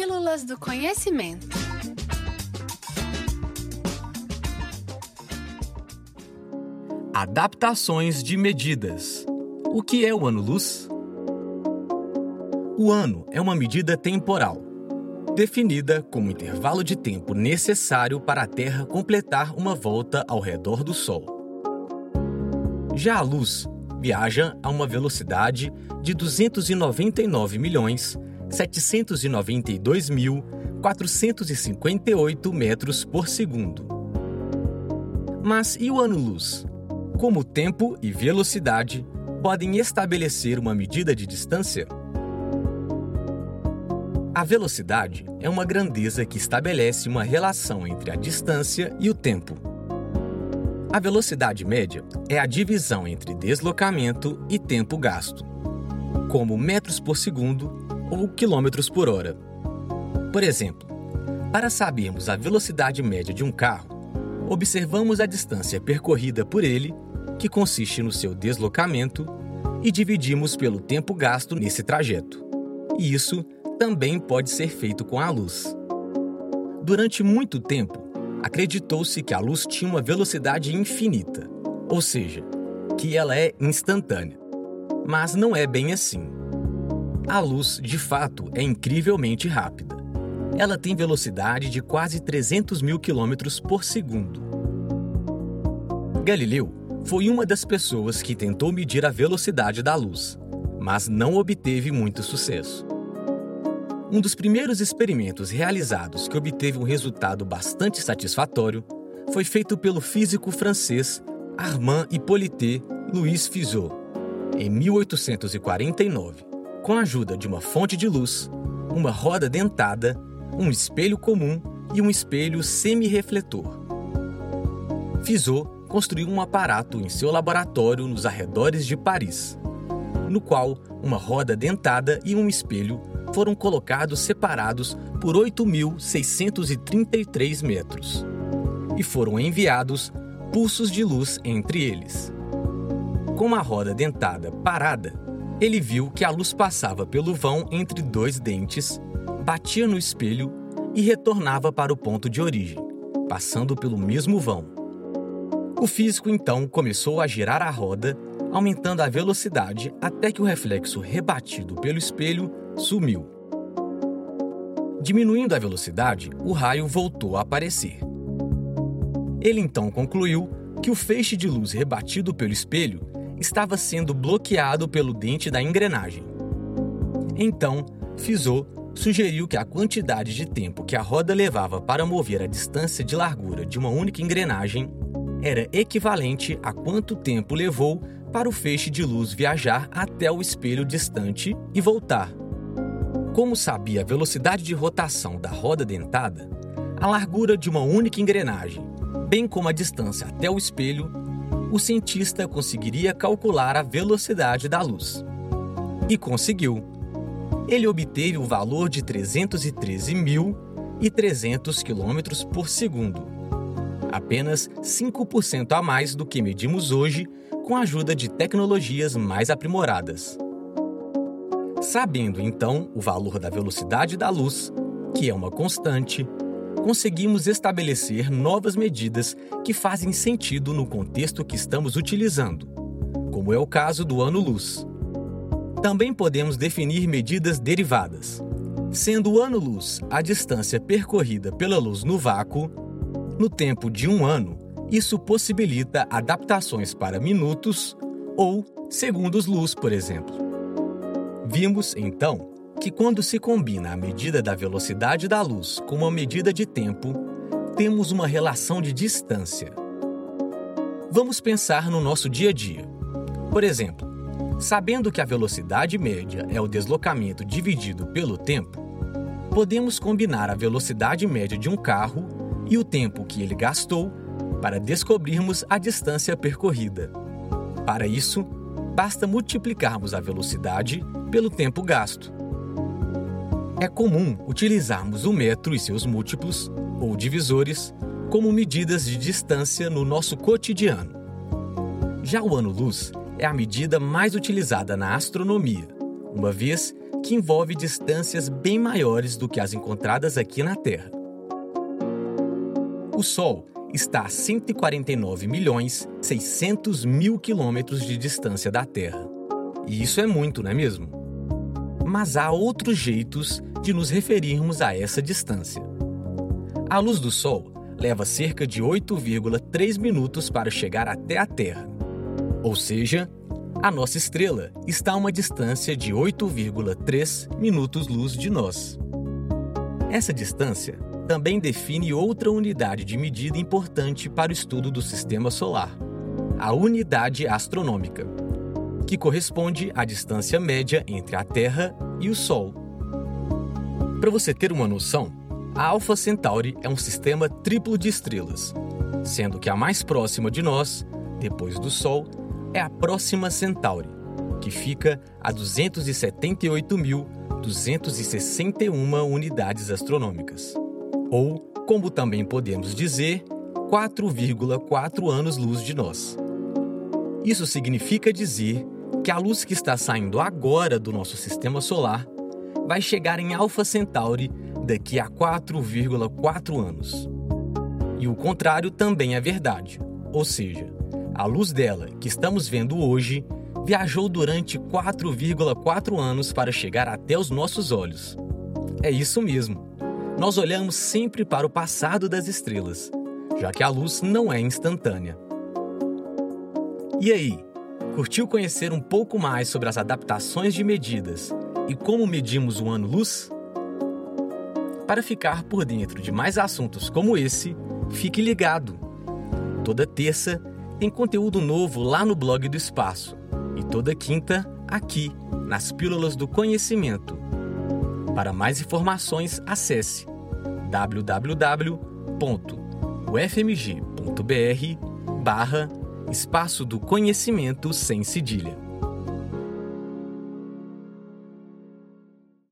Pílulas do Conhecimento. Adaptações de medidas. O que é o ano-luz? O ano é uma medida temporal, definida como intervalo de tempo necessário para a Terra completar uma volta ao redor do Sol. Já a luz viaja a uma velocidade de 299 milhões 792.458 metros por segundo. Mas e o ano-luz? Como tempo e velocidade podem estabelecer uma medida de distância? A velocidade é uma grandeza que estabelece uma relação entre a distância e o tempo. A velocidade média é a divisão entre deslocamento e tempo gasto, como metros por segundo ou quilômetros por hora. Por exemplo, para sabermos a velocidade média de um carro, observamos a distância percorrida por ele, que consiste no seu deslocamento, e dividimos pelo tempo gasto nesse trajeto. E isso também pode ser feito com a luz. Durante muito tempo, acreditou-se que a luz tinha uma velocidade infinita, ou seja, que ela é instantânea. Mas não é bem assim. A luz, de fato, é incrivelmente rápida. Ela tem velocidade de quase 300 mil quilômetros por segundo. Galileu foi uma das pessoas que tentou medir a velocidade da luz, mas não obteve muito sucesso. Um dos primeiros experimentos realizados que obteve um resultado bastante satisfatório foi feito pelo físico francês Armand Hippolyte Louis Fizeau, em 1849 com a ajuda de uma fonte de luz, uma roda dentada, um espelho comum e um espelho semi-refletor. Fizeau construiu um aparato em seu laboratório nos arredores de Paris, no qual uma roda dentada e um espelho foram colocados separados por 8.633 metros e foram enviados pulsos de luz entre eles. Com a roda dentada parada, ele viu que a luz passava pelo vão entre dois dentes, batia no espelho e retornava para o ponto de origem, passando pelo mesmo vão. O físico então começou a girar a roda, aumentando a velocidade até que o reflexo rebatido pelo espelho sumiu. Diminuindo a velocidade, o raio voltou a aparecer. Ele então concluiu que o feixe de luz rebatido pelo espelho estava sendo bloqueado pelo dente da engrenagem. Então, Fizeau sugeriu que a quantidade de tempo que a roda levava para mover a distância de largura de uma única engrenagem era equivalente a quanto tempo levou para o feixe de luz viajar até o espelho distante e voltar. Como sabia a velocidade de rotação da roda dentada, a largura de uma única engrenagem, bem como a distância até o espelho, o cientista conseguiria calcular a velocidade da luz. E conseguiu. Ele obteve o valor de 313.300 km por segundo, apenas 5% a mais do que medimos hoje com a ajuda de tecnologias mais aprimoradas. Sabendo então o valor da velocidade da luz, que é uma constante, conseguimos estabelecer novas medidas que fazem sentido no contexto que estamos utilizando, como é o caso do ano-luz. Também podemos definir medidas derivadas. Sendo o ano-luz a distância percorrida pela luz no vácuo, no tempo de um ano, isso possibilita adaptações para minutos ou segundos-luz, por exemplo. Vimos, então, que quando se combina a medida da velocidade da luz com uma medida de tempo, temos uma relação de distância. Vamos pensar no nosso dia a dia. Por exemplo, sabendo que a velocidade média é o deslocamento dividido pelo tempo, podemos combinar a velocidade média de um carro e o tempo que ele gastou para descobrirmos a distância percorrida. Para isso, basta multiplicarmos a velocidade pelo tempo gasto. É comum utilizarmos o metro e seus múltiplos, ou divisores, como medidas de distância no nosso cotidiano. Já o ano-luz é a medida mais utilizada na astronomia, uma vez que envolve distâncias bem maiores do que as encontradas aqui na Terra. O Sol está a 149 milhões 600 mil quilômetros de distância da Terra. E isso é muito, não é mesmo? Mas há outros jeitos de nos referirmos a essa distância. A luz do Sol leva cerca de 8,3 minutos para chegar até a Terra. Ou seja, a nossa estrela está a uma distância de 8,3 minutos-luz de nós. Essa distância também define outra unidade de medida importante para o estudo do sistema solar, a unidade astronômica, que corresponde à distância média entre a Terra e o Sol. Para você ter uma noção, a Alpha Centauri é um sistema triplo de estrelas, sendo que a mais próxima de nós, depois do Sol, é a Próxima Centauri, que fica a 278.261 unidades astronômicas ou, como também podemos dizer, 4,4 anos-luz de nós. Isso significa dizer que a luz que está saindo agora do nosso sistema solar vai chegar em Alpha Centauri daqui a 4,4 anos. E o contrário também é verdade, ou seja, a luz dela, que estamos vendo hoje, viajou durante 4,4 anos para chegar até os nossos olhos. É isso mesmo nós olhamos sempre para o passado das estrelas, já que a luz não é instantânea. E aí, curtiu conhecer um pouco mais sobre as adaptações de medidas e como medimos o ano-luz? Para ficar por dentro de mais assuntos como esse, fique ligado. Toda terça tem conteúdo novo lá no blog do Espaço e toda quinta aqui nas Pílulas do Conhecimento. Para mais informações, acesse www.ufmg.br barra Espaço do Conhecimento sem cedilha.